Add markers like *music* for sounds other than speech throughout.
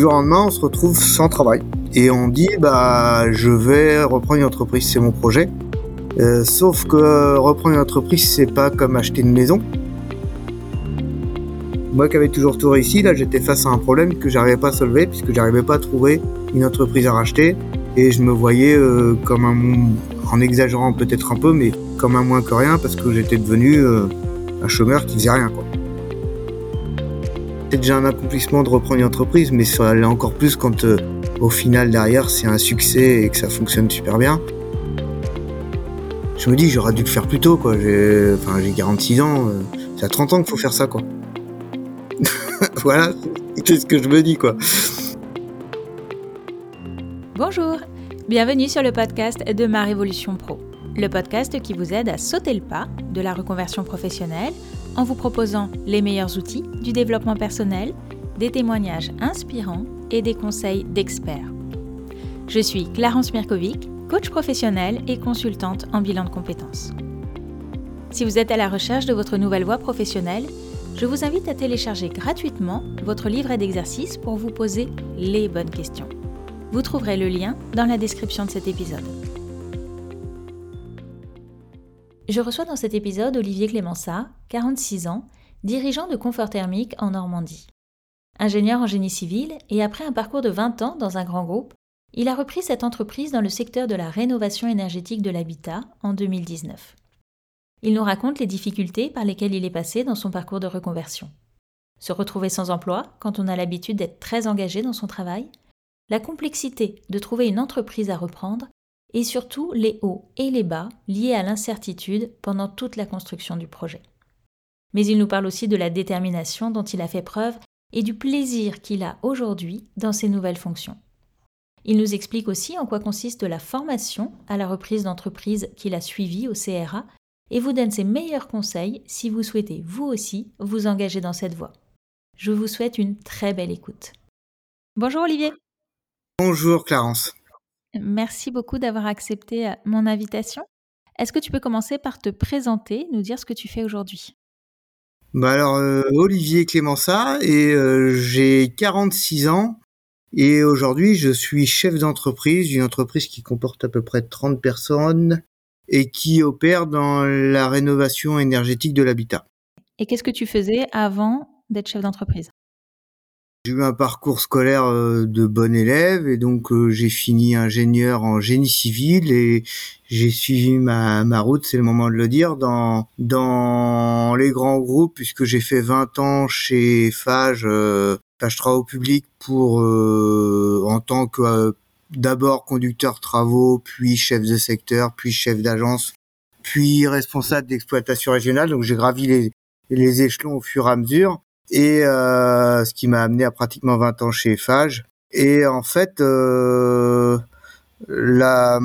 jour au lendemain, on se retrouve sans travail. Et on dit, bah, je vais reprendre une entreprise, c'est mon projet. Euh, sauf que reprendre une entreprise, c'est pas comme acheter une maison. Moi qui avais toujours tout réussi, là j'étais face à un problème que j'arrivais pas à solver puisque j'arrivais pas à trouver une entreprise à racheter et je me voyais euh, comme un, en exagérant peut-être un peu, mais comme un moins que rien parce que j'étais devenu euh, un chômeur qui faisait rien quoi. C'est déjà un accomplissement de reprendre une entreprise, mais ça l'est encore plus quand euh, au final derrière c'est un succès et que ça fonctionne super bien. Je me dis j'aurais dû le faire plus tôt quoi. J'ai, enfin j'ai 46 ans, c'est à 30 ans qu'il faut faire ça quoi. *laughs* voilà, c'est ce que je me dis quoi. Bonjour, bienvenue sur le podcast de Ma Révolution Pro, le podcast qui vous aide à sauter le pas de la reconversion professionnelle en vous proposant les meilleurs outils du développement personnel, des témoignages inspirants et des conseils d'experts. Je suis Clarence Mirkovic, coach professionnel et consultante en bilan de compétences. Si vous êtes à la recherche de votre nouvelle voie professionnelle, je vous invite à télécharger gratuitement votre livret d'exercices pour vous poser les bonnes questions. Vous trouverez le lien dans la description de cet épisode. Je reçois dans cet épisode Olivier Clémençat, 46 ans, dirigeant de Confort Thermique en Normandie. Ingénieur en génie civil et après un parcours de 20 ans dans un grand groupe, il a repris cette entreprise dans le secteur de la rénovation énergétique de l'habitat en 2019. Il nous raconte les difficultés par lesquelles il est passé dans son parcours de reconversion. Se retrouver sans emploi quand on a l'habitude d'être très engagé dans son travail, la complexité de trouver une entreprise à reprendre et surtout les hauts et les bas liés à l'incertitude pendant toute la construction du projet. Mais il nous parle aussi de la détermination dont il a fait preuve et du plaisir qu'il a aujourd'hui dans ses nouvelles fonctions. Il nous explique aussi en quoi consiste la formation à la reprise d'entreprise qu'il a suivie au CRA et vous donne ses meilleurs conseils si vous souhaitez vous aussi vous engager dans cette voie. Je vous souhaite une très belle écoute. Bonjour Olivier. Bonjour Clarence. Merci beaucoup d'avoir accepté euh, mon invitation. Est-ce que tu peux commencer par te présenter, nous dire ce que tu fais aujourd'hui? Bah alors euh, Olivier Clémençat et euh, j'ai 46 ans et aujourd'hui je suis chef d'entreprise d'une entreprise qui comporte à peu près 30 personnes et qui opère dans la rénovation énergétique de l'habitat. Et qu'est-ce que tu faisais avant d'être chef d'entreprise? J'ai eu un parcours scolaire euh, de bon élève et donc euh, j'ai fini ingénieur en génie civil et j'ai suivi ma, ma route, c'est le moment de le dire, dans dans les grands groupes puisque j'ai fait 20 ans chez Fage, euh, Fage Travaux Publics pour euh, en tant que d'abord conducteur travaux, puis chef de secteur, puis chef d'agence, puis responsable d'exploitation régionale. Donc j'ai gravi les, les échelons au fur et à mesure. Et euh, ce qui m'a amené à pratiquement 20 ans chez Fage. Et en fait, euh, la,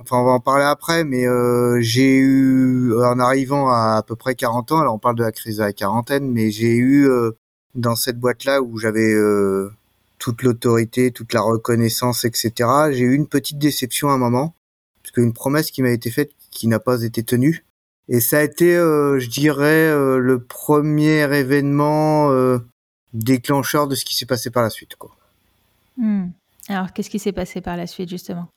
enfin on va en parler après, mais euh, j'ai eu, en arrivant à à peu près 40 ans, alors on parle de la crise de la quarantaine, mais j'ai eu euh, dans cette boîte-là où j'avais euh, toute l'autorité, toute la reconnaissance, etc. J'ai eu une petite déception à un moment, parce qu'une promesse qui m'a été faite qui n'a pas été tenue. Et ça a été, euh, je dirais, euh, le premier événement euh, déclencheur de ce qui s'est passé par la suite. Quoi. Hmm. Alors, qu'est-ce qui s'est passé par la suite, justement?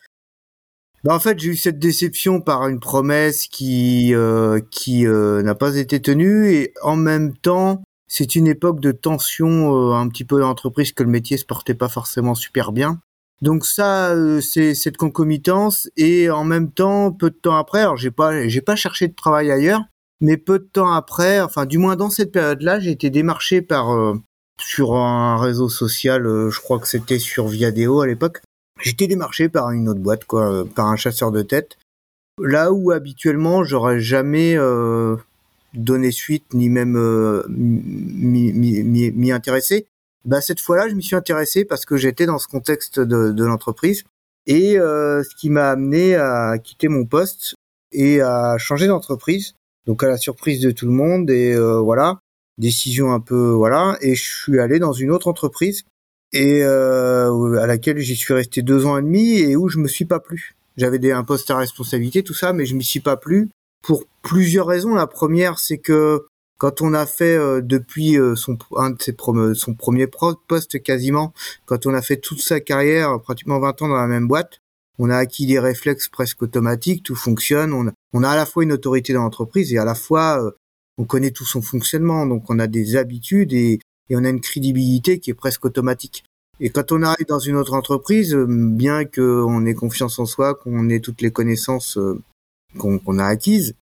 Bah, en fait, j'ai eu cette déception par une promesse qui euh, qui euh, n'a pas été tenue et en même temps, c'est une époque de tension euh, un petit peu dans l'entreprise que le métier se portait pas forcément super bien. Donc ça, euh, c'est cette concomitance et en même temps, peu de temps après, alors j'ai pas, j'ai pas cherché de travail ailleurs, mais peu de temps après, enfin du moins dans cette période-là, j'ai été démarché par euh, sur un réseau social, euh, je crois que c'était sur Viadeo à l'époque. J'étais démarché par une autre boîte, quoi, par un chasseur de tête. Là où habituellement j'aurais jamais donné suite ni même euh, m'y intéresser. Bah cette fois-là, je m'y suis intéressé parce que j'étais dans ce contexte de, de l'entreprise et euh, ce qui m'a amené à quitter mon poste et à changer d'entreprise. Donc à la surprise de tout le monde et euh, voilà, décision un peu voilà et je suis allé dans une autre entreprise et euh, à laquelle j'y suis resté deux ans et demi et où je me suis pas plu. J'avais des un poste à responsabilité tout ça, mais je m'y suis pas plu pour plusieurs raisons. La première, c'est que quand on a fait euh, depuis euh, ses son premier poste quasiment, quand on a fait toute sa carrière, pratiquement 20 ans dans la même boîte, on a acquis des réflexes presque automatiques, tout fonctionne, on a, à la fois une autorité dans l'entreprise et à la fois euh, on connaît tout son fonctionnement, donc on a des habitudes et on a une crédibilité qui est presque automatique. Et quand on arrive dans une autre entreprise, bien qu'on ait confiance en soi, qu'on ait toutes les connaissances qu'on a acquises,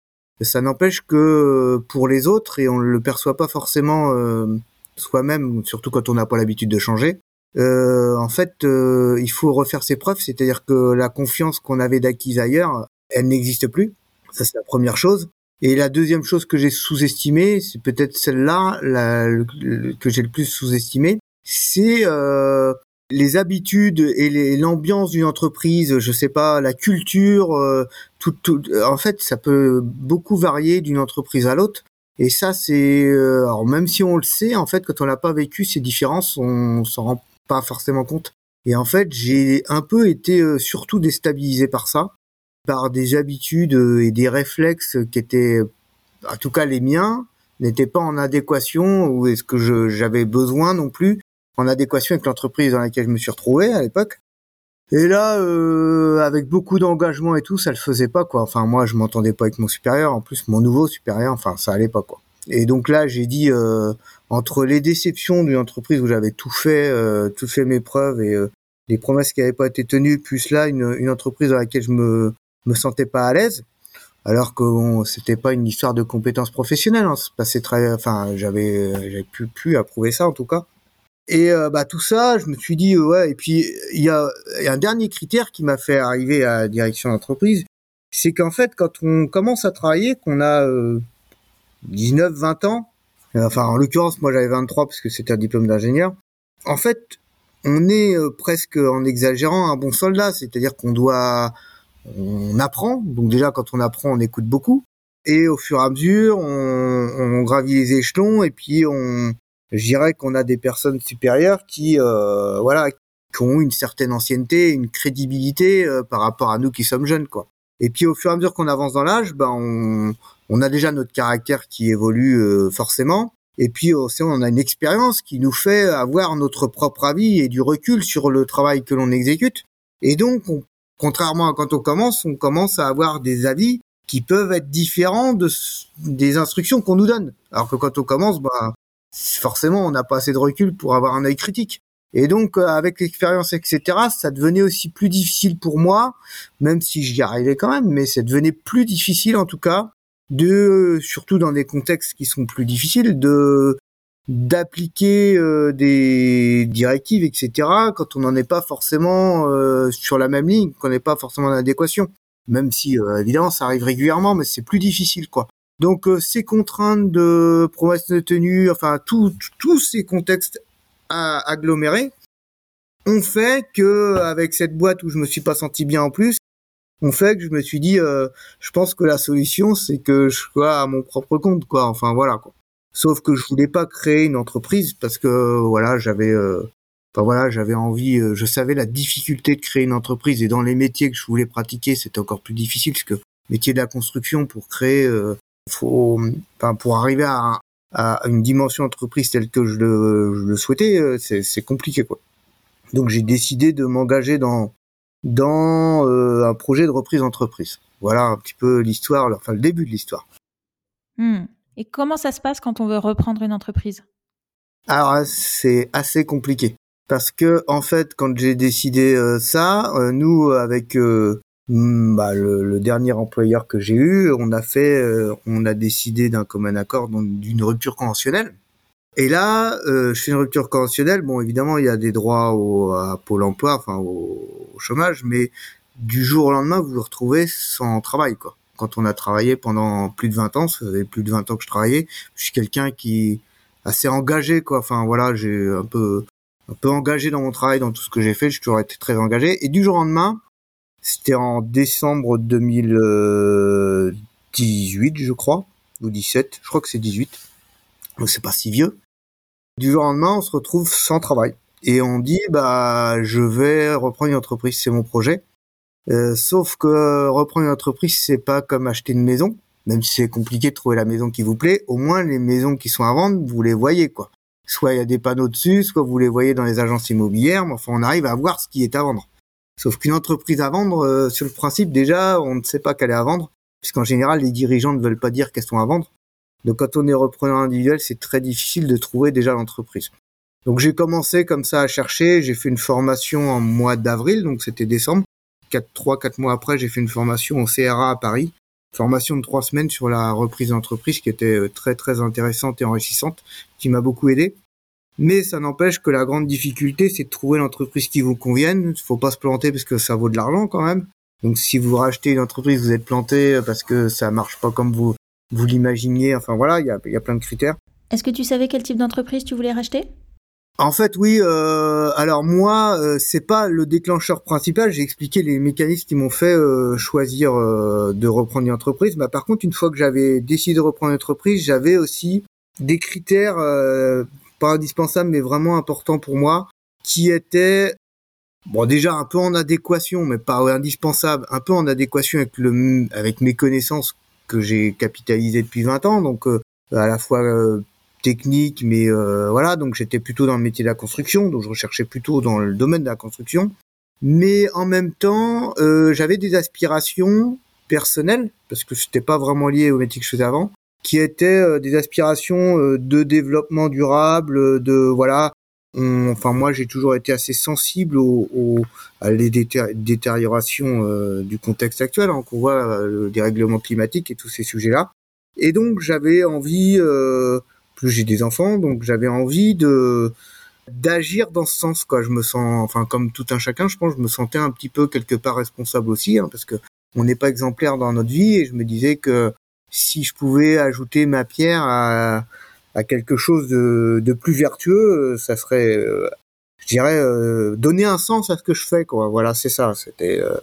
ça n'empêche que euh, pour les autres, et on ne le perçoit pas forcément euh, soi-même, surtout quand on n'a pas l'habitude de changer, euh, en fait, euh, il faut refaire ses preuves, c'est-à-dire que la confiance qu'on avait d'acquise ailleurs, elle n'existe plus. Ça, c'est la première chose. Et la deuxième chose que j'ai sous-estimée, c'est peut-être celle-là que j'ai le plus sous-estimée, c'est euh, les habitudes et l'ambiance d'une entreprise, je sais pas, la culture, euh, tout, tout, en fait, ça peut beaucoup varier d'une entreprise à l'autre. Et ça, c'est, euh, alors même si on le sait, en fait, quand on n'a pas vécu ces différences, on s'en rend pas forcément compte. Et en fait, j'ai un peu été euh, surtout déstabilisé par ça, par des habitudes et des réflexes qui étaient, en tout cas les miens, n'étaient pas en adéquation ou est-ce que j'avais besoin non plus en adéquation avec l'entreprise dans laquelle je me suis retrouvé à l'époque. Et là, euh, avec beaucoup d'engagement et tout, ça le faisait pas quoi. Enfin, moi, je m'entendais pas avec mon supérieur. En plus, mon nouveau supérieur, enfin, ça allait pas quoi. Et donc là, j'ai dit euh, entre les déceptions d'une entreprise où j'avais tout fait, euh, tout fait mes preuves et euh, les promesses qui n'avaient pas été tenues, plus là une, une, entreprise dans laquelle je me me sentais pas à l'aise, alors que bon, c'était pas une histoire de compétences professionnelles. Hein, passait très, enfin, j'avais j'avais pu plus approuver ça en tout cas. Et euh, bah tout ça, je me suis dit ouais. Et puis il y a, un dernier critère qui m'a fait arriver à direction d'entreprise, c'est qu'en fait quand on commence à travailler, qu'on a 19, 20 ans, euh, enfin en l'occurrence moi j'avais 23 parce que c'était un diplôme d'ingénieur. En fait, on est euh, presque en exagérant un bon soldat, c'est-à-dire qu'on doit, on apprend. Donc déjà quand on apprend, on écoute beaucoup. Et au fur et à mesure, on gravit les échelons et puis on, je dirais qu'on a des personnes supérieures qui, euh, voilà, qui ont une certaine ancienneté, une crédibilité euh, par rapport à nous qui sommes jeunes, quoi. Et puis au fur et à mesure qu'on avance dans l'âge, ben on, on, a déjà notre caractère qui évolue euh, forcément. Et puis aussi, on a une expérience qui nous fait avoir notre propre avis et du recul sur le travail que l'on exécute. Et donc, contrairement à quand on commence, on commence à avoir des avis qui peuvent être différents de, des instructions qu'on nous donne. Alors que quand on commence, ben, forcément, on n'a pas assez de recul pour avoir un œil critique. Et donc, euh, avec l'expérience, etc., ça devenait aussi plus difficile pour moi, même si j'y arrivais quand même, mais ça devenait plus difficile en tout cas, de, surtout dans des contextes qui sont plus difficiles, de d'appliquer euh, des directives, etc., quand on n'en est pas forcément euh, sur la même ligne, qu'on n'est pas forcément en adéquation. Même si, évidemment, ça arrive régulièrement, mais c'est plus difficile, quoi. Donc euh, ces contraintes de promesses de tenue, enfin tous ces contextes agglomérés ont fait que avec cette boîte où je me suis pas senti bien en plus, ont fait que je me suis dit, euh, je pense que la solution c'est que je sois à mon propre compte, quoi. Enfin voilà quoi. Sauf que je voulais pas créer une entreprise parce que voilà j'avais, euh, enfin voilà j'avais envie, je savais la difficulté de créer une entreprise et dans les métiers que je voulais pratiquer c'était encore plus difficile parce que métier de la construction pour créer faut, enfin, pour arriver à, à, une dimension entreprise telle que je le, je le souhaitais, euh, c'est compliqué quoi. Donc j'ai décidé de m'engager dans dans euh, un projet de reprise d'entreprise. Voilà un petit peu l'histoire, enfin le début de l'histoire. Hmm. Et comment ça se passe quand on veut reprendre une entreprise? Alors c'est assez compliqué parce que en fait quand j'ai décidé euh, ça, nous avec bah, le, le, dernier employeur que j'ai eu, on a fait, euh, on a décidé d'un commun accord d'une rupture conventionnelle. Et là, euh, je fais une rupture conventionnelle. Bon, évidemment, il y a des droits au, à Pôle Emploi, enfin au, au, chômage, mais du jour au lendemain, vous vous retrouvez sans travail, quoi. Quand on a travaillé pendant plus de 20 ans, ça faisait plus de 20 ans que je travaillais. Je suis quelqu'un qui assez engagé, quoi. Enfin, voilà, j'ai un peu, un peu engagé dans mon travail, dans tout ce que j'ai fait. J'ai toujours été très engagé. Et du jour au lendemain, c'était en décembre 2018, je crois, ou 17. Je crois que c'est 18. Donc c'est pas si vieux. Du jour au lendemain, on se retrouve sans travail. Et on dit, bah, je vais reprendre une entreprise, c'est mon projet. Euh, sauf que reprendre une entreprise, c'est pas comme acheter une maison. même si c'est compliqué de trouver la maison qui vous plaît, au moins les maisons qui sont à vendre, vous les voyez quoi. Soit il y a des panneaux dessus, soit vous les voyez dans les agences immobilières, mais enfin on arrive à voir ce qui est à vendre. Sauf qu'une entreprise à vendre, euh, sur le principe déjà, on ne sait pas qu'elle est à vendre, puisqu'en général les dirigeants ne veulent pas dire qu'elles sont à vendre. Donc quand on est repreneur individuel, c'est très difficile de trouver déjà l'entreprise. Donc j'ai commencé comme ça à chercher, j'ai fait une formation en mois d'avril, donc c'était décembre. Quatre, trois, quatre mois après, j'ai fait une formation au CRA à Paris, formation de trois semaines sur la reprise d'entreprise qui était euh, très très intéressante et enrichissante, qui m'a beaucoup aidé. Mais ça n'empêche que la grande difficulté, c'est de trouver l'entreprise qui vous convienne. Il faut pas se planter parce que ça vaut de l'argent quand même. Donc si vous rachetez une entreprise, vous êtes planté parce que ça marche pas comme vous vous l'imaginiez. Enfin voilà, il y a, y a plein de critères. Est-ce que tu savais quel type d'entreprise tu voulais racheter? En fait, oui. Euh, alors moi, euh, c'est pas le déclencheur principal. J'ai expliqué les mécanismes qui m'ont fait euh, choisir euh, de reprendre une entreprise. Mais par contre, une fois que j'avais décidé de reprendre une entreprise, j'avais aussi des critères pas indispensables, mais vraiment importants pour moi, qui étaient bon déjà un peu en adéquation, mais pas indispensable, un peu en adéquation avec le avec mes connaissances que j'ai capitalisées depuis 20 ans. Donc à la fois technique, mais euh, voilà, donc j'étais plutôt dans le métier de la construction, donc je recherchais plutôt dans le domaine de la construction. Mais en même temps, euh, j'avais des aspirations personnelles, parce que c'était pas vraiment lié au métier que je faisais avant, qui étaient euh, des aspirations de développement durable, de voilà. enfin moi j'ai toujours été assez sensible au, à les détériorations du contexte actuel, hein, qu'on voit le dérèglement climatique et tous ces sujets-là. Et donc j'avais envie plus j'ai des enfants, donc j'avais envie de d'agir dans ce sens quoi. Je me sens, enfin comme tout un chacun, je pense, je me sentais un petit peu quelque part responsable aussi, hein, parce que on n'est pas exemplaire dans notre vie, et je me disais que si je pouvais ajouter ma pierre à, à quelque chose de, de, plus vertueux, ça serait, euh, je dirais, euh, donner un sens à ce que je fais quoi. Voilà, c'est ça. C'était euh,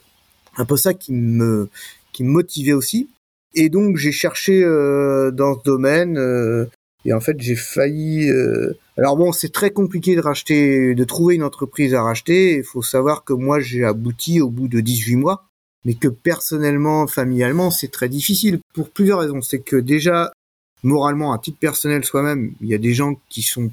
un peu ça qui me qui me motivait aussi. Et donc j'ai cherché dans ce domaine et en fait, j'ai failli. Euh, alors bon, c'est très compliqué de racheter, de trouver une entreprise à racheter. Il faut savoir que moi, j'ai abouti au bout de 18 mois, mais que personnellement, familialement, c'est très difficile pour plusieurs raisons. C'est que déjà, moralement, à titre personnel soi-même, il y a des gens qui sont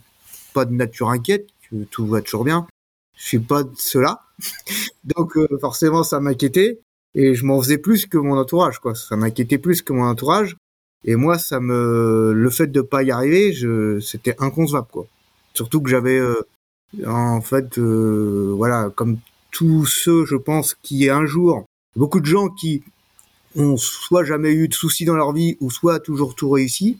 pas de nature inquiète, que tout va toujours bien. Je suis pas de cela, *laughs* donc euh, forcément, ça m'inquiétait et je m'en faisais plus que mon entourage, quoi. Ça m'inquiétait plus que mon entourage. Et moi, ça me, le fait de pas y arriver, je, c'était inconcevable, quoi. Surtout que j'avais, euh, en fait, euh, voilà, comme tous ceux, je pense, qui un jour, beaucoup de gens qui ont soit jamais eu de soucis dans leur vie, ou soit toujours tout réussi,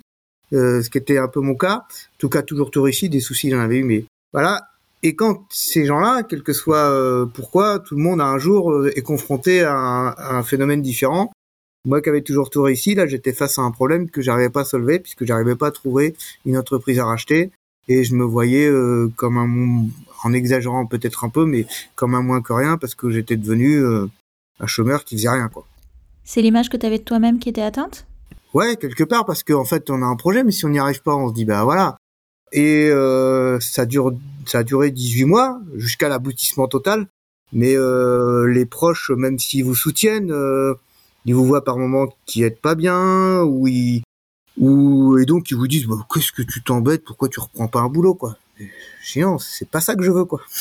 euh, ce qui était un peu mon cas. En tout cas, toujours tout réussi, des soucis j'en avais eu, mais voilà. Et quand ces gens-là, quel que soit pourquoi, tout le monde un jour est confronté à un phénomène différent moi qui avais toujours tout réussi, là j'étais face à un problème que j'arrivais pas à solver puisque j'arrivais pas à trouver une entreprise à racheter et je me voyais euh, comme un en exagérant peut-être un peu mais comme un moins que rien parce que j'étais devenu euh, un chômeur qui faisait rien quoi. C'est l'image que tu avais de toi-même qui était atteinte? Ouais, quelque part parce qu'en fait on a un projet mais si on n'y arrive pas, on se dit bah voilà. Et euh, ça dure ça a duré 18 mois jusqu'à l'aboutissement total mais les proches même s'ils vous soutiennent ils vous voient par moments qui êtes pas bien, ou ils, ou, et donc ils vous disent, bah, qu'est-ce que tu t'embêtes, pourquoi tu reprends pas un boulot, quoi? Chiant, c'est pas ça que je veux, quoi. *laughs*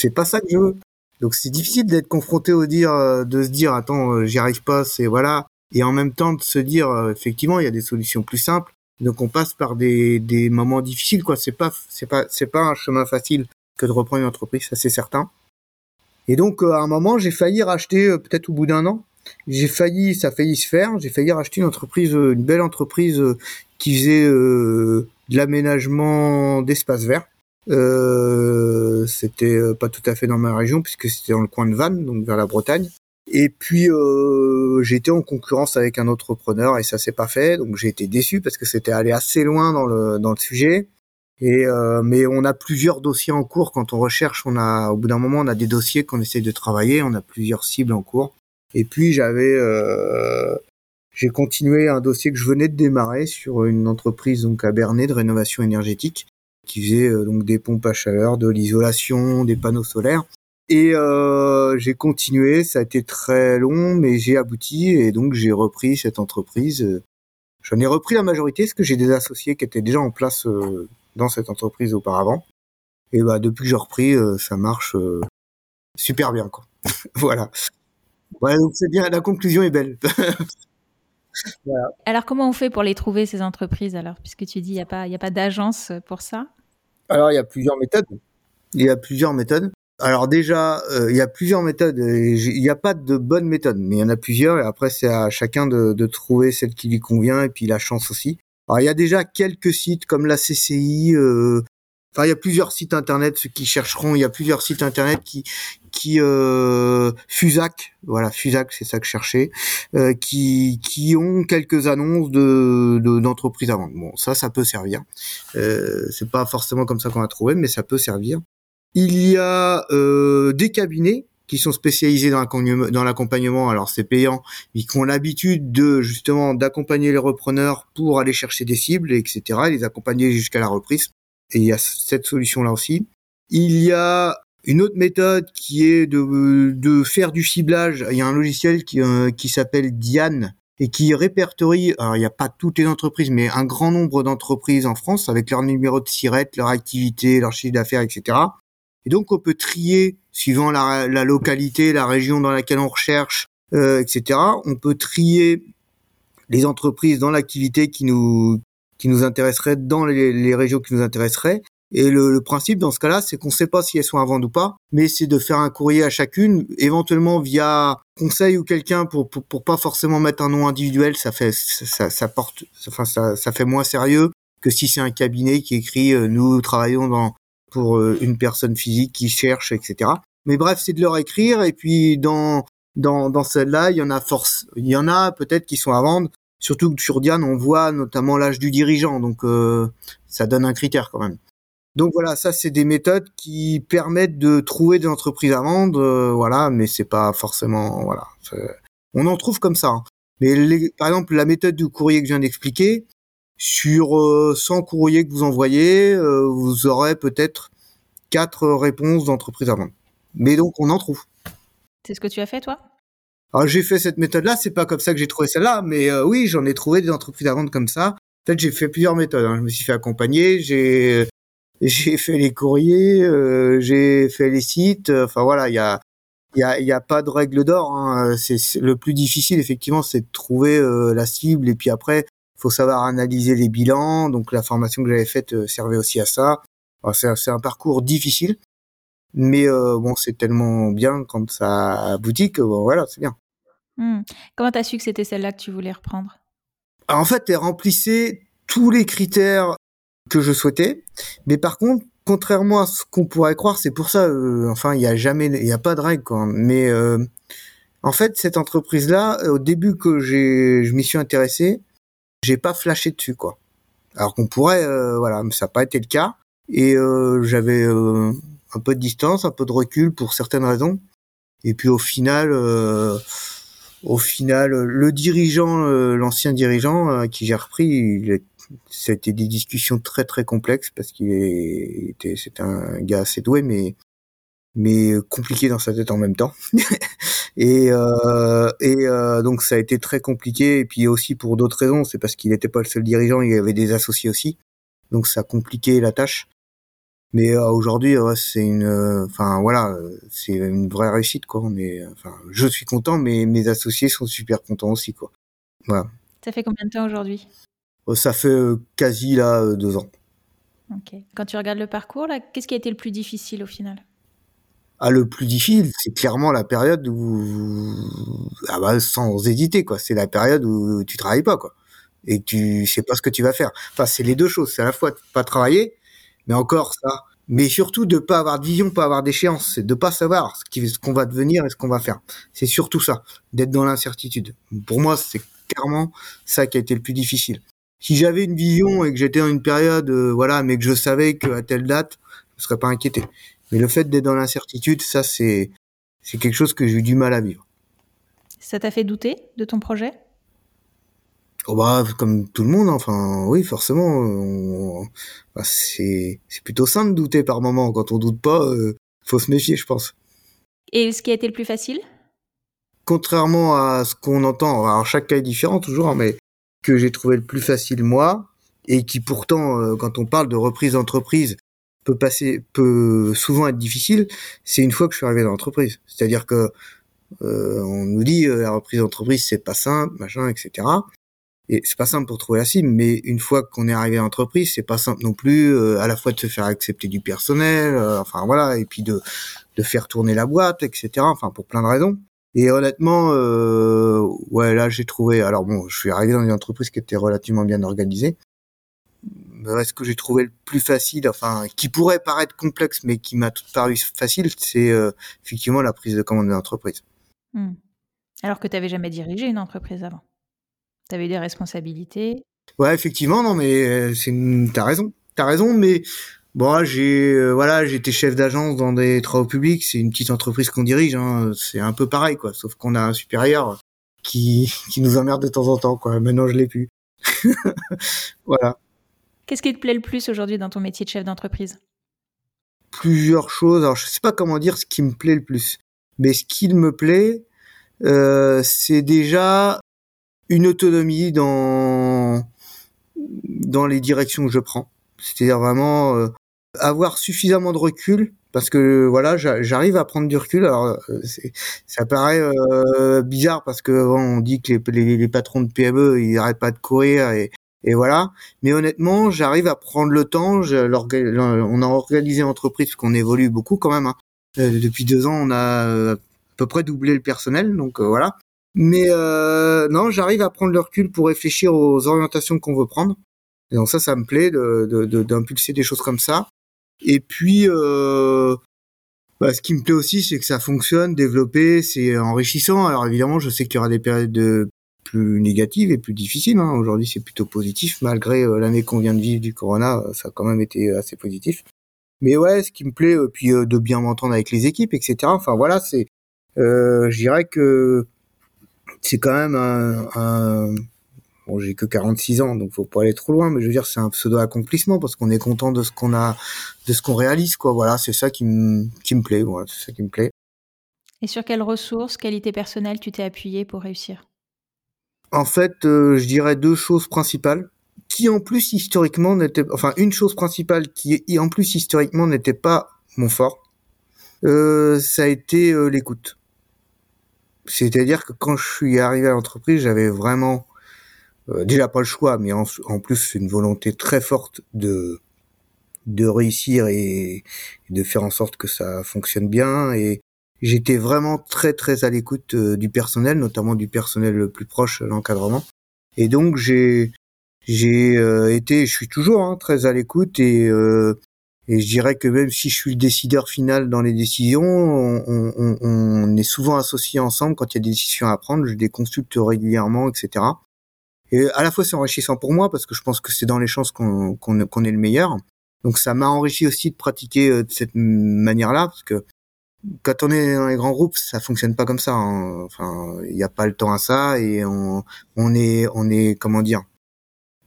C'est pas ça que je veux. Donc c'est difficile d'être confronté au dire, euh, de se dire, attends, euh, j'y arrive pas, c'est voilà. Et en même temps de se dire, euh, effectivement, il y a des solutions plus simples. Donc on passe par des, des moments difficiles, quoi. C'est pas, c'est pas, c'est pas un chemin facile que de reprendre une entreprise, ça c'est certain. Et donc à un moment, j'ai failli racheter, peut-être au bout d'un an, j'ai failli, ça a failli se faire. J'ai failli racheter une entreprise, une belle entreprise qui faisait euh, de l'aménagement d'espaces verts. Euh, c'était pas tout à fait dans ma région puisque c'était dans le coin de Vannes, donc vers la Bretagne. Et puis euh, été en concurrence avec un entrepreneur et ça s'est pas fait, donc j'ai été déçu parce que c'était allé assez loin dans le dans le sujet. Et euh, mais on a plusieurs dossiers en cours quand on recherche. On a au bout d'un moment on a des dossiers qu'on essaie de travailler. On a plusieurs cibles en cours. Et puis j'avais euh, j'ai continué un dossier que je venais de démarrer sur une entreprise donc à Bernay de rénovation énergétique qui faisait euh, donc des pompes à chaleur, de l'isolation, des panneaux solaires. Et euh, j'ai continué, ça a été très long, mais j'ai abouti et donc j'ai repris cette entreprise J'en ai repris la majorité parce que j'ai des associés qui étaient déjà en place dans cette entreprise auparavant. Et bah depuis que j'ai repris, ça marche super bien quoi. *laughs* voilà. Ouais, donc c'est bien, la conclusion est belle. *laughs* Alors comment on fait pour les trouver ces entreprises alors, puisque tu dis il n'y a pas, a pas d'agence pour ça? Alors il y a plusieurs méthodes. Il y a plusieurs méthodes. Alors déjà, euh, il y a plusieurs méthodes. Il n'y a pas de bonne méthode, mais il y en a plusieurs. Et après, c'est à chacun de, trouver celle qui lui convient et puis la chance aussi. Alors il y a déjà quelques sites comme la CCI, euh, Il y a plusieurs sites internet, ceux qui chercheront, il y a plusieurs sites internet qui qui euh, Fusac, voilà Fusac, c'est ça que je cherchais, euh, qui qui ont quelques annonces de d'entreprises à vendre. Bon, ça, ça peut servir. Euh, c'est pas forcément comme ça qu'on va trouver, mais ça peut servir. Il y a euh, des cabinets qui sont spécialisés dans l'accompagnement. Alors c'est payant, mais qui ont l'habitude de justement d'accompagner les repreneurs pour aller chercher des cibles, etc. Et les accompagner jusqu'à la reprise et il y a cette solution-là aussi. Il y a une autre méthode qui est de, de faire du ciblage. Il y a un logiciel qui, euh, qui s'appelle Diane et qui répertorie, alors il n'y a pas toutes les entreprises, mais un grand nombre d'entreprises en France avec leur numéro de SIRET, leur activité, leur chiffre d'affaires, etc. Et donc on peut trier, suivant la, la, localité, la région dans laquelle on recherche, euh, etc. On peut trier les entreprises dans l'activité qui nous qui nous intéresserait dans les, régions qui nous intéresseraient. Et le, principe dans ce cas-là, c'est qu'on ne sait pas si elles sont à vendre ou pas, mais c'est de faire un courrier à chacune, éventuellement via conseil ou quelqu'un pour, pour, pour pas forcément mettre un nom individuel, ça fait ça, ça porte, enfin ça, ça fait moins sérieux que si c'est un cabinet qui écrit euh, nous travaillons dans pour euh, une personne physique qui cherche, etc. Mais bref, c'est de leur écrire et puis dans dans, dans celle-là, il y en a force, il y en a peut-être qui sont à vendre, Surtout que sur Diane, on voit notamment l'âge du dirigeant, donc euh, ça donne un critère quand même. Donc voilà, ça c'est des méthodes qui permettent de trouver des entreprises à vendre, euh, voilà, mais c'est pas forcément voilà. On en trouve comme ça. Hein. Mais par exemple, la méthode du courrier que je viens d'expliquer, sur 100 euh, courriers que vous envoyez, vous aurez peut-être quatre réponses d'entreprises à vendre. Mais donc on en trouve. C'est ce que tu as fait toi? Alors j'ai fait cette méthode-là, c'est pas comme ça que j'ai trouvé celle-là, mais euh, oui, j'en ai trouvé des entreprises à vendre comme ça. Fait, j'ai fait plusieurs méthodes. Hein. Je me suis fait accompagner, j'ai *laughs* j'ai fait les courriers, euh, j'ai fait les sites. Enfin voilà, il y a il y a, y a pas de règle d'or. Hein. C'est le plus difficile effectivement, c'est de trouver euh, la cible et puis après, faut savoir analyser les bilans. Donc la formation que j'avais faite servait aussi à ça. C'est un parcours difficile. Mais euh, bon, c'est tellement bien quand ça aboutit que bon, voilà, c'est bien. Mmh. Comment t'as su que c'était celle-là que tu voulais reprendre? En fait, elle remplissait tous les critères que je souhaitais, mais par contre, contrairement à ce qu'on pourrait croire, c'est pour ça, euh, enfin, il y a jamais, il y a pas de règle, quoi. Mais euh, en fait, cette entreprise-là, au début que j'ai, je m'y suis intéressé, j'ai pas flashé dessus, quoi. Alors qu'on pourrait, voilà, mais ça n'a pas été le cas. Et j'avais un peu de distance, un peu de recul pour certaines raisons. Et puis au final, euh, au final, le dirigeant, euh, l'ancien dirigeant euh, qui j'ai repris, il c'était des discussions très très complexes parce qu'il était, c'est un gars assez doué, mais mais compliqué dans sa tête en même temps. *laughs* et euh, et donc ça a été très compliqué. Et puis aussi pour d'autres raisons, c'est parce qu'il n'était pas le seul dirigeant, il y avait des associés aussi. Donc ça a compliqué la tâche. Mais euh, aujourd'hui, c'est une, euh, enfin voilà, c'est une vraie réussite quoi. Enfin, je suis content, mais mes associés sont super contents aussi quoi. Voilà. Ça fait combien de temps aujourd'hui? Euh, Ça fait quasi là deux ans. Ok. Quand tu regardes le parcours là, qu'est-ce qui a été le plus difficile au final? Ah, le plus difficile, c'est clairement la période où, ah bah, sans hésiter, quoi. C'est la période où tu travailles pas, quoi. Et tu sais pas ce que tu vas faire. Enfin, c'est les deux choses. C'est à la fois pas travailler, mais encore ça. Mais surtout de pas avoir de vision, pas avoir d'échéance, c'est de pas savoir ce qu'on va devenir et ce qu'on va faire. C'est surtout ça, d'être dans l'incertitude. Pour moi, c'est clairement ça qui a été le plus difficile. Si j'avais une vision et que j'étais dans une période, euh, voilà, mais que je savais qu'à telle date, je serais pas inquiété. Mais le fait d'être dans l'incertitude, ça, c'est, c'est quelque chose que j'ai eu du mal à vivre. Ça t'a fait douter de ton projet? Oh bah, comme tout le monde, enfin, oui, forcément, bah, c'est plutôt sain de douter par moment. Quand on doute pas, euh, faut se méfier, je pense. Et ce qui a été le plus facile? Contrairement à ce qu'on entend, alors chaque cas est différent toujours, hein, mais que j'ai trouvé le plus facile moi, et qui pourtant, euh, quand on parle de reprise d'entreprise, peut passer, peut souvent être difficile, c'est une fois que je suis arrivé dans l'entreprise. C'est-à-dire que euh, on nous dit euh, la reprise d'entreprise c'est pas simple, machin, etc. Et c'est pas simple pour trouver la cible, mais une fois qu'on est arrivé à l'entreprise, c'est pas simple non plus euh, à la fois de se faire accepter du personnel, euh, enfin voilà, et puis de de faire tourner la boîte, etc. Enfin pour plein de raisons. Et honnêtement, euh, ouais là j'ai trouvé. Alors bon, je suis arrivé dans une entreprise qui était relativement bien organisée. Ce que j'ai trouvé le plus facile, enfin qui pourrait paraître complexe, mais qui m'a tout paru facile, c'est euh, effectivement la prise de commande de l'entreprise. Hmm. Alors que tu n'avais jamais dirigé une entreprise avant. Tu avais des responsabilités. Ouais, effectivement, non, mais euh, c'est t'as raison, t'as raison, mais bon, j'ai euh, voilà, j'étais chef d'agence dans des travaux publics, c'est une petite entreprise qu'on dirige, hein, c'est un peu pareil, quoi, sauf qu'on a un supérieur qui *laughs* qui nous emmerde de temps en temps, quoi. Maintenant, je l'ai plus. *laughs* voilà. Qu'est-ce qui te plaît le plus aujourd'hui dans ton métier de chef d'entreprise? Plusieurs choses. Alors, je sais pas comment dire ce qui me plaît le plus, mais ce qui me plaît, euh, c'est déjà une autonomie dans dans les directions que je prends. C'est-à-dire vraiment euh, avoir suffisamment de recul parce que voilà, j'arrive à prendre du recul. Alors euh, ça paraît euh, bizarre parce que bon, on dit que les, les, les, patrons de PME ils arrêtent pas de courir et, et voilà. Mais honnêtement, j'arrive à prendre le temps. Je, on a organisé l'entreprise qu'on évolue beaucoup quand même. Hein. depuis deux ans, on a à peu près doublé le personnel, donc voilà. Mais euh, non, j'arrive à prendre le recul pour réfléchir aux orientations qu'on veut prendre. Donc ça, ça me plaît d'impulser de, de, des choses comme ça. Et puis, euh, bah, ce qui me plaît aussi, c'est que ça fonctionne, développer, c'est enrichissant. Alors évidemment, je sais qu'il y aura des périodes de plus négatives et plus difficiles. Hein. Aujourd'hui, c'est plutôt positif, malgré euh, l'année qu'on vient de vivre du Corona, ça a quand même été assez positif. Mais ouais, ce qui me plaît, euh, puis euh, de bien m'entendre avec les équipes, etc. Enfin voilà, c'est, je dirais que c'est quand même un, un... bon j'ai que 46 ans donc faut pas aller trop loin mais je veux dire c'est un pseudo accomplissement parce qu'on est content de ce qu'on a de ce qu'on réalise quoi. Voilà c'est ça qui me qui me plaît voilà c'est ça qui me plaît. Et sur quelles ressources qualités personnelles tu t'es appuyé pour réussir? En fait euh, je dirais deux choses principales qui en plus historiquement n'était enfin une chose principale qui en plus historiquement n'était pas mon fort euh, ça a été euh, l'écoute c'est-à-dire que quand je suis arrivé à l'entreprise, j'avais vraiment euh, déjà pas le choix, mais en, plus une volonté très forte de de réussir et, de faire en sorte que ça fonctionne bien. Et j'étais vraiment très très à l'écoute euh, du personnel, notamment du personnel le plus proche, l'encadrement. Et donc j'ai j'ai euh, été, je suis toujours hein, très à l'écoute et euh, et je dirais que même si je suis le décideur final dans les décisions, on, est souvent associés ensemble quand il y a des décisions à prendre. Je les consulte régulièrement, etc. Et à la fois c'est enrichissant pour moi parce que je pense que c'est dans les chances qu'on qu'on qu est le meilleur. Donc ça m'a enrichi aussi de pratiquer euh, de cette manière-là parce que quand on est dans les grands groupes, ça fonctionne pas comme ça. Hein. Enfin, il n'y a pas le temps à ça et on est, on est, comment dire,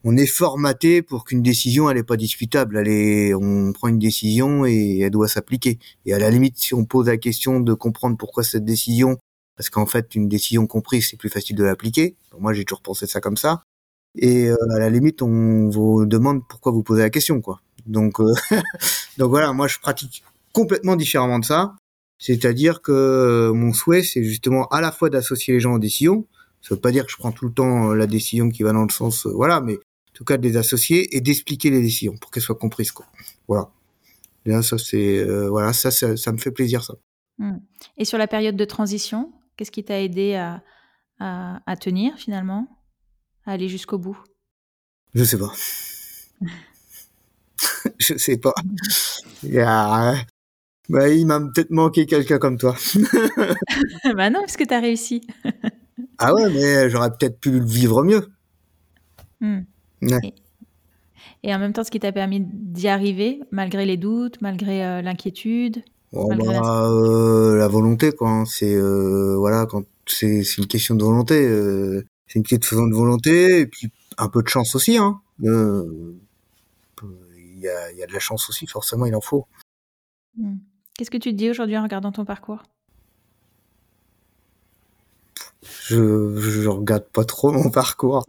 on est formaté pour qu'une décision elle est pas discutable. Elle est, on prend une décision et elle doit s'appliquer. Et à la limite, si on pose la question de comprendre pourquoi cette décision, parce qu'en fait une décision comprise c'est plus facile de l'appliquer. Moi j'ai toujours pensé ça comme ça. Et euh, à la limite, on vous demande pourquoi vous posez la question, quoi. Donc, euh, *laughs* donc voilà, moi je pratique complètement différemment de ça. C'est-à-dire que euh, mon souhait, c'est justement à la fois d'associer les gens aux décisions. Ça veut pas dire que je prends tout le temps la décision qui va dans le sens, voilà, mais tout cas de les associer et d'expliquer les décisions pour qu'elles soient comprises quoi. Voilà. Là ça c'est euh, voilà ça, ça, ça me fait plaisir ça. Mmh. Et sur la période de transition, qu'est-ce qui t'a aidé à, à, à, tenir finalement, à aller jusqu'au bout? Je sais pas. *laughs* je sais pas. Il, a... bah, il m'a peut-être manqué quelqu'un comme toi. *laughs* bah non, parce que t'as réussi. ah ouais, mais j'aurais peut-être pu le vivre mieux. Mmh. Ouais. Et, et, en même temps, ce qui t'a permis d'y arriver, malgré les doutes, malgré euh, l'inquiétude oh, bah, la... Euh, la... volonté, quoi. Hein. C'est euh, voilà, quand c'est une question de volonté. C'est une question de volonté et puis un peu de chance aussi. Hein. Il y, a, y, a, de la chance aussi, forcément, il en faut. Mmh. Qu'est-ce que tu te dis aujourd'hui en regardant ton parcours? Je, je regarde pas trop mon *laughs* parcours.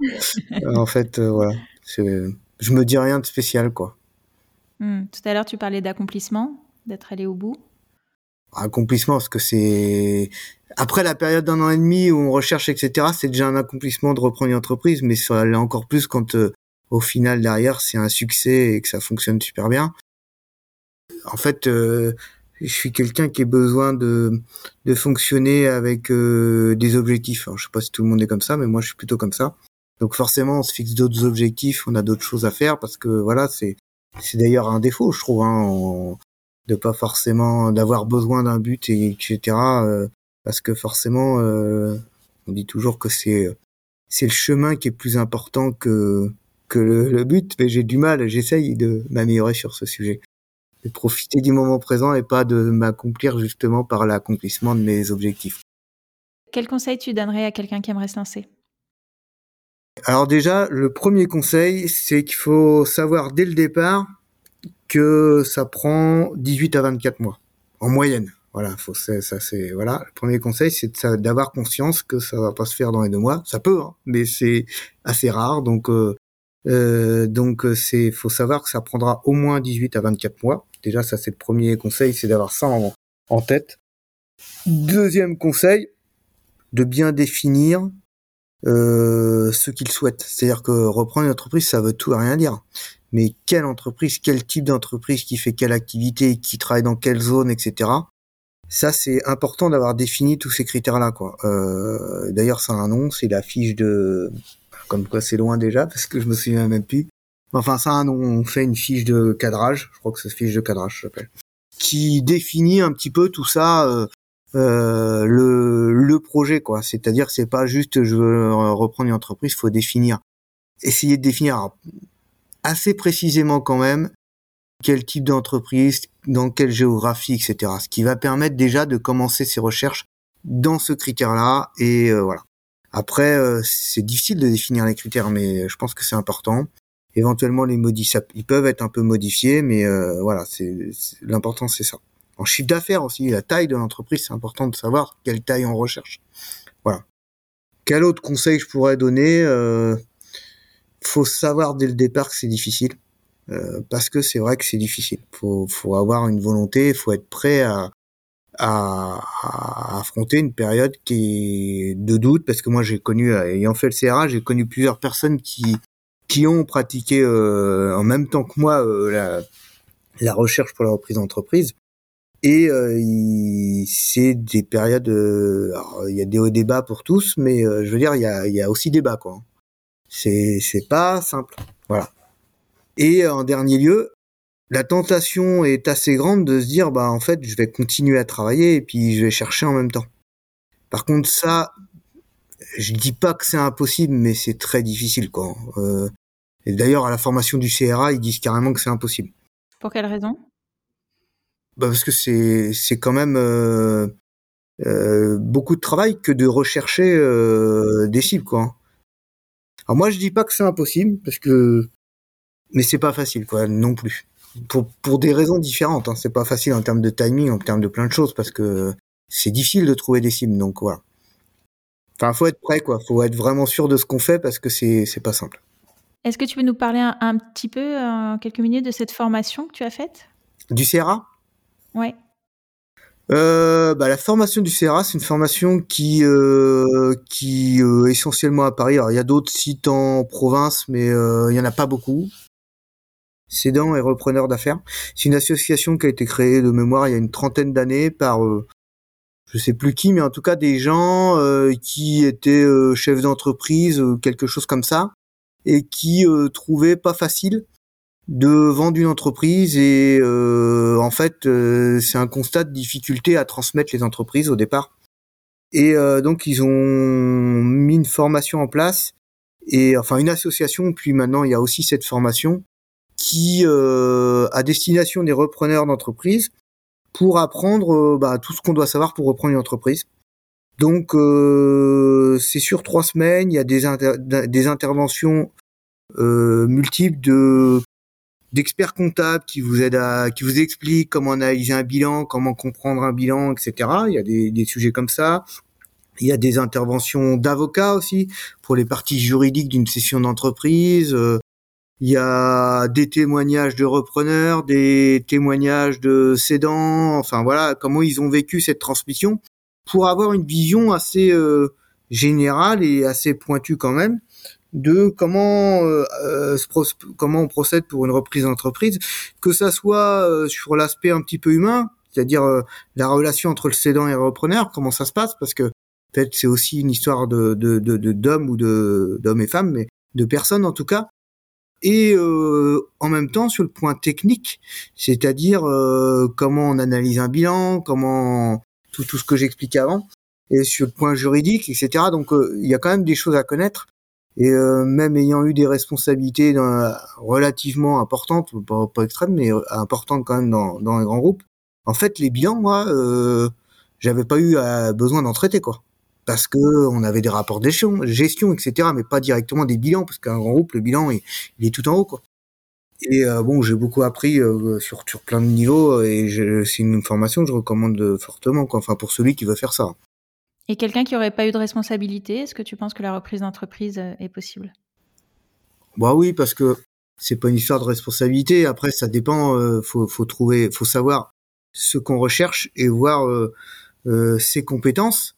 en fait, voilà. Je me dis rien de spécial, quoi. Hmm. Tout à l'heure, tu parlais d'accomplissement, d'être allé au bout. Accomplissement, parce que c'est après la période d'un an et demi où on recherche, etc. C'est déjà un accomplissement de reprendre une entreprise, mais ça l'est encore plus quand euh, au final derrière c'est un succès et que ça fonctionne super bien. En fait, euh, je suis quelqu'un qui a besoin de de fonctionner avec euh, des objectifs. Alors, je sais pas si tout le monde est comme ça, mais moi je suis plutôt comme ça. Donc forcément, on se fixe d'autres objectifs, on a d'autres choses à faire parce que voilà, c'est c'est d'ailleurs un défaut, je trouve, hein, de pas forcément d'avoir besoin d'un but et etc. Euh, parce que forcément, euh, on dit toujours que c'est c'est le chemin qui est plus important que que le, le but, mais j'ai du mal, j'essaye de m'améliorer sur ce sujet, de profiter du moment présent et pas de m'accomplir justement par l'accomplissement de mes objectifs. Quel conseil tu donnerais à quelqu'un qui aimerait se lancer? Alors déjà, le premier conseil, c'est qu'il faut savoir dès le départ que ça prend 18 à 24 mois en moyenne. Voilà, faut ça c'est voilà. Le premier conseil, c'est d'avoir conscience que ça va pas se faire dans les deux mois. Ça peut, hein, mais c'est assez rare. Donc euh, euh, donc c'est faut savoir que ça prendra au moins 18 à 24 mois. Déjà, ça c'est le premier conseil, c'est d'avoir ça en, tête. Deuxième conseil, de bien définir euh, ce qu'ils souhaitent. C'est-à-dire que reprendre une entreprise, ça veut tout et rien dire. Mais quelle entreprise, quel type d'entreprise qui fait quelle activité, qui travaille dans quelle zone, etc. Ça, c'est important d'avoir défini tous ces critères-là. Euh, D'ailleurs, ça un nom, c'est la fiche de, comme quoi c'est loin déjà, parce que je me souviens même plus. Enfin, ça. On fait une fiche de cadrage. Je crois que c'est fiche de cadrage, s'appelle, qui définit un petit peu tout ça. Euh, euh, le, le projet quoi. C'est-à-dire c'est pas juste je veux reprendre une entreprise, faut définir, essayer de définir assez précisément quand même quel type d'entreprise, dans quelle géographie, etc. Ce qui va permettre déjà de commencer ses recherches dans ce critère-là et euh, voilà. Après, euh, c'est difficile de définir les critères, mais je pense que c'est important. Éventuellement, les ils peuvent être un peu modifiés, mais voilà, c'est l'important, c'est ça en chiffre d'affaires aussi, la taille de l'entreprise, c'est important de savoir quelle taille on recherche. Voilà. Quel autre conseil je pourrais donner euh, Faut savoir dès le départ que c'est difficile, euh, parce que c'est vrai que c'est difficile. Faut, faut avoir une volonté, faut être prêt à, à, à, affronter une période qui est de doute, parce que moi j'ai connu, ayant fait le CRA, j'ai connu plusieurs personnes qui qui ont pratiqué euh, en même temps que moi euh, la, recherche pour la reprise d'entreprise et euh, c'est des périodes. Euh, il y a des hauts débats pour tous, mais je veux dire, il y a, y a aussi débat quoi. C'est c'est pas simple. Voilà. Et en dernier lieu, la tentation est assez grande de se dire bah en fait je vais continuer à travailler et puis je vais chercher en même temps. Par contre ça, je dis pas que c'est impossible, mais c'est très difficile quoi. Euh, et d'ailleurs à la formation du CRA ils disent carrément que c'est impossible. Pour quelle raison? Bah parce que c'est c'est quand même euh, euh, beaucoup de travail que de rechercher euh, des cibles quoi. Alors moi je dis pas que c'est impossible parce que mais c'est pas facile quoi non plus pour pour des raisons différentes. Hein. C'est pas facile en termes de timing, en termes de plein de choses parce que c'est difficile de trouver des cibles donc voilà. Enfin faut être prêt quoi, faut être vraiment sûr de ce qu'on fait parce que c'est c'est pas simple. Est-ce que tu peux nous parler un, un petit peu, en quelques minutes, de cette formation que tu as faite? Du CRA Ouais. Euh, bah, la formation du CRA, c'est une formation qui euh, qui euh, essentiellement à Paris. Alors il y a d'autres sites en province, mais euh, il y en a pas beaucoup. Cédant et repreneurs d'affaires. C'est une association qui a été créée de mémoire il y a une trentaine d'années par euh, je sais plus qui, mais en tout cas des gens euh, qui étaient chefs d'entreprise, quelque chose comme ça, et qui trouvaient pas facile de vendre une entreprise et euh, en fait euh, c'est un constat de difficulté à transmettre les entreprises au départ. Et euh, donc ils ont mis une formation en place et enfin une association. Puis maintenant il y a aussi cette formation qui à destination des repreneurs d'entreprise pour apprendre bah, tout ce qu'on doit savoir pour reprendre une entreprise donc c'est sur trois semaines il y a des, interventions multiples de d'experts comptables qui vous aident à, qui vous expliquent comment analyser un bilan, comment comprendre un bilan, etc. Il y a des, des sujets comme ça. Il y a des interventions d'avocats aussi pour les parties juridiques d'une session d'entreprise. Il y a des témoignages de repreneurs, des témoignages de cédants, enfin voilà, comment ils ont vécu cette transmission pour avoir une vision assez euh, générale et assez pointue quand même de comment euh, euh, comment on procède pour une reprise d'entreprise, que ça soit sur l'aspect un petit peu humain, c'est-à-dire la relation entre le cédant et le repreneur, comment ça se passe, parce que peut-être c'est aussi une histoire de d'hommes ou de d'hommes et femmes, mais de personnes en tout cas, et euh, en même temps sur le point technique, c'est-à-dire euh, comment on analyse un bilan, comment tout, tout ce que j'expliquais avant, et sur le point juridique, etc. Donc euh, il y a quand même des choses à connaître. Et même ayant eu des responsabilités relativement importantes, pas, pas, extrêmes, mais importantes quand même dans, dans les grands groupes, en fait les bilans, moi, j'avais pas eu besoin d'en traiter quoi parce que on avait des rapports de gestion, etc., mais pas directement des bilans, parce qu'un grand groupe, le bilan, il, est tout en haut, quoi. Et euh, bon, j'ai beaucoup appris euh, sur, sur plein de niveaux, et c'est une formation que je recommande fortement, quoi. Enfin, pour celui qui veut faire ça. Et quelqu'un qui aurait pas eu de responsabilité, est-ce que tu penses que la reprise d'entreprise euh, est possible? Bah oui, parce que c'est pas une histoire de responsabilité. Après, ça dépend. faut, faut trouver, faut savoir ce qu'on recherche et voir ses compétences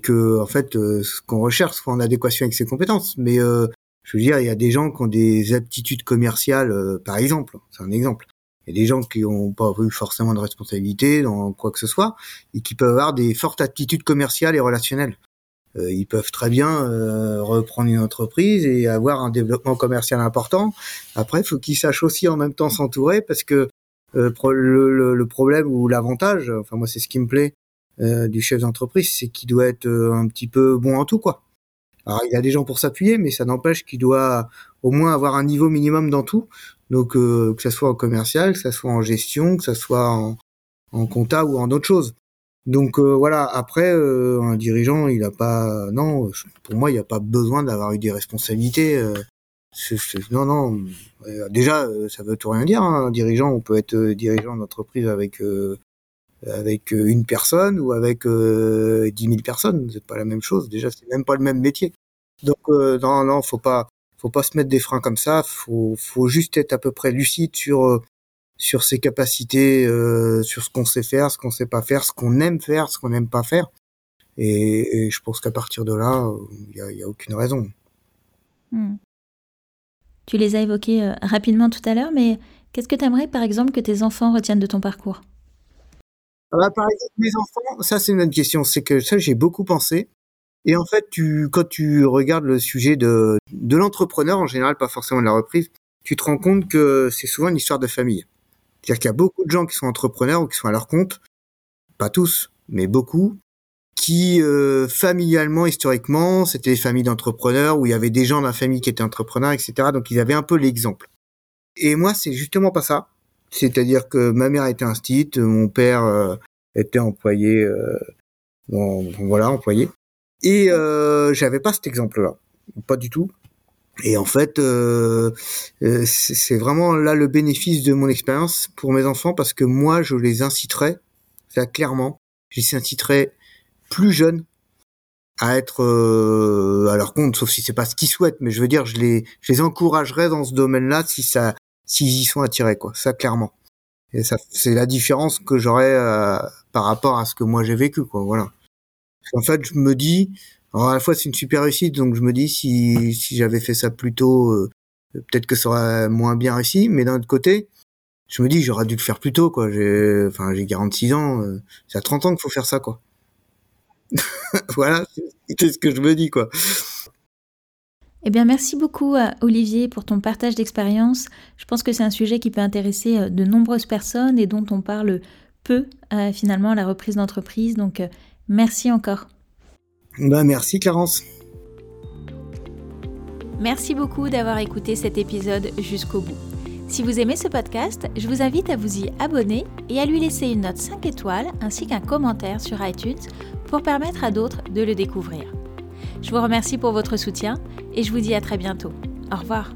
que en fait euh, ce qu'on recherche soit en adéquation avec ses compétences. Mais euh, je veux dire, il y a des gens qui ont des aptitudes commerciales, euh, par exemple, c'est un exemple. Il y a des gens qui n'ont pas eu forcément de responsabilité dans quoi que ce soit et qui peuvent avoir des fortes aptitudes commerciales et relationnelles. ils peuvent très bien reprendre une entreprise et avoir un développement commercial important. Après, il faut qu'ils sachent aussi en même temps s'entourer parce que le, le, problème ou l'avantage, enfin moi c'est ce qui me plaît, euh, du chef d'entreprise, c'est qu'il doit être euh, un petit peu bon en tout, quoi. Alors il y a des gens pour s'appuyer, mais ça n'empêche qu'il doit au moins avoir un niveau minimum dans tout. Donc euh, que ça soit en commercial, que ça soit en gestion, que ça soit en, en compta ou en autre chose. Donc voilà. Après, un dirigeant, il a pas, non, pour moi, il n'y a pas besoin d'avoir eu des responsabilités. non, non. déjà, ça veut tout rien dire. Hein. Un dirigeant, on peut être dirigeant d'entreprise avec avec euh, une personne ou avec euh, dix mille personnes, c'est pas la même chose. Déjà, c'est même pas le même métier. Donc euh, non, non, faut pas, faut pas se mettre des freins comme ça. Faut, faut juste être à peu près lucide sur euh, sur ses capacités, sur ce qu'on sait faire, ce qu'on sait pas faire, ce qu'on aime faire, ce qu'on n'aime pas faire. Et, et, je pense qu'à partir de là, il y a, y a, aucune raison. Hmm. Tu les as évoqués rapidement tout à l'heure, mais qu'est-ce que tu aimerais, par exemple, que tes enfants retiennent de ton parcours? Ah par exemple, mes enfants, ça c'est une autre question. C'est que ça, j'ai beaucoup pensé. Et en fait, tu, quand tu regardes le sujet de, de l'entrepreneur en général, pas forcément de la reprise, tu te rends compte que c'est souvent une histoire de famille. C'est-à-dire qu'il y a beaucoup de gens qui sont entrepreneurs ou qui sont à leur compte, pas tous, mais beaucoup, qui euh, familialement, historiquement, c'était des familles d'entrepreneurs où il y avait des gens dans la famille qui étaient entrepreneurs, etc. Donc ils avaient un peu l'exemple. Et moi, c'est justement pas ça. C'est-à-dire que ma mère était instite, mon père euh, était employé, euh, voilà, employé. Et euh, j'avais pas cet exemple-là, pas du tout. Et en fait, euh, c'est vraiment là le bénéfice de mon expérience pour mes enfants parce que moi, je les inciterais, ça clairement, je les inciterais plus jeunes à être à leur compte, sauf si c'est pas ce qu'ils souhaitent, mais je veux dire, je les, je les encouragerais dans ce domaine-là si ça, s'ils y sont attirés, quoi. Ça, clairement. Et ça, c'est la différence que j'aurais euh, par rapport à ce que moi j'ai vécu, quoi. Voilà. En fait, je me dis, alors à la fois c'est une super réussite, donc je me dis si si j'avais fait ça plus tôt, euh, peut-être que ça aurait moins bien réussi. Mais d'un autre côté, je me dis j'aurais dû le faire plus tôt, quoi. J'ai, enfin, j'ai 46 ans, euh, c'est à 30 ans qu'il faut faire ça, quoi. *laughs* voilà, c'est ce que je me dis, quoi. Eh bien, merci beaucoup à Olivier pour ton partage d'expérience. Je pense que c'est un sujet qui peut intéresser euh, de nombreuses personnes et dont on parle peu euh, finalement à la reprise d'entreprise. Donc, euh, merci encore. Bah, merci Clarence. Merci beaucoup d'avoir écouté cet épisode jusqu'au bout. Si vous aimez ce podcast, je vous invite à vous y abonner et à lui laisser une note 5 étoiles ainsi qu'un commentaire sur iTunes pour permettre à d'autres de le découvrir. Je vous remercie pour votre soutien et je vous dis à très bientôt. Au revoir.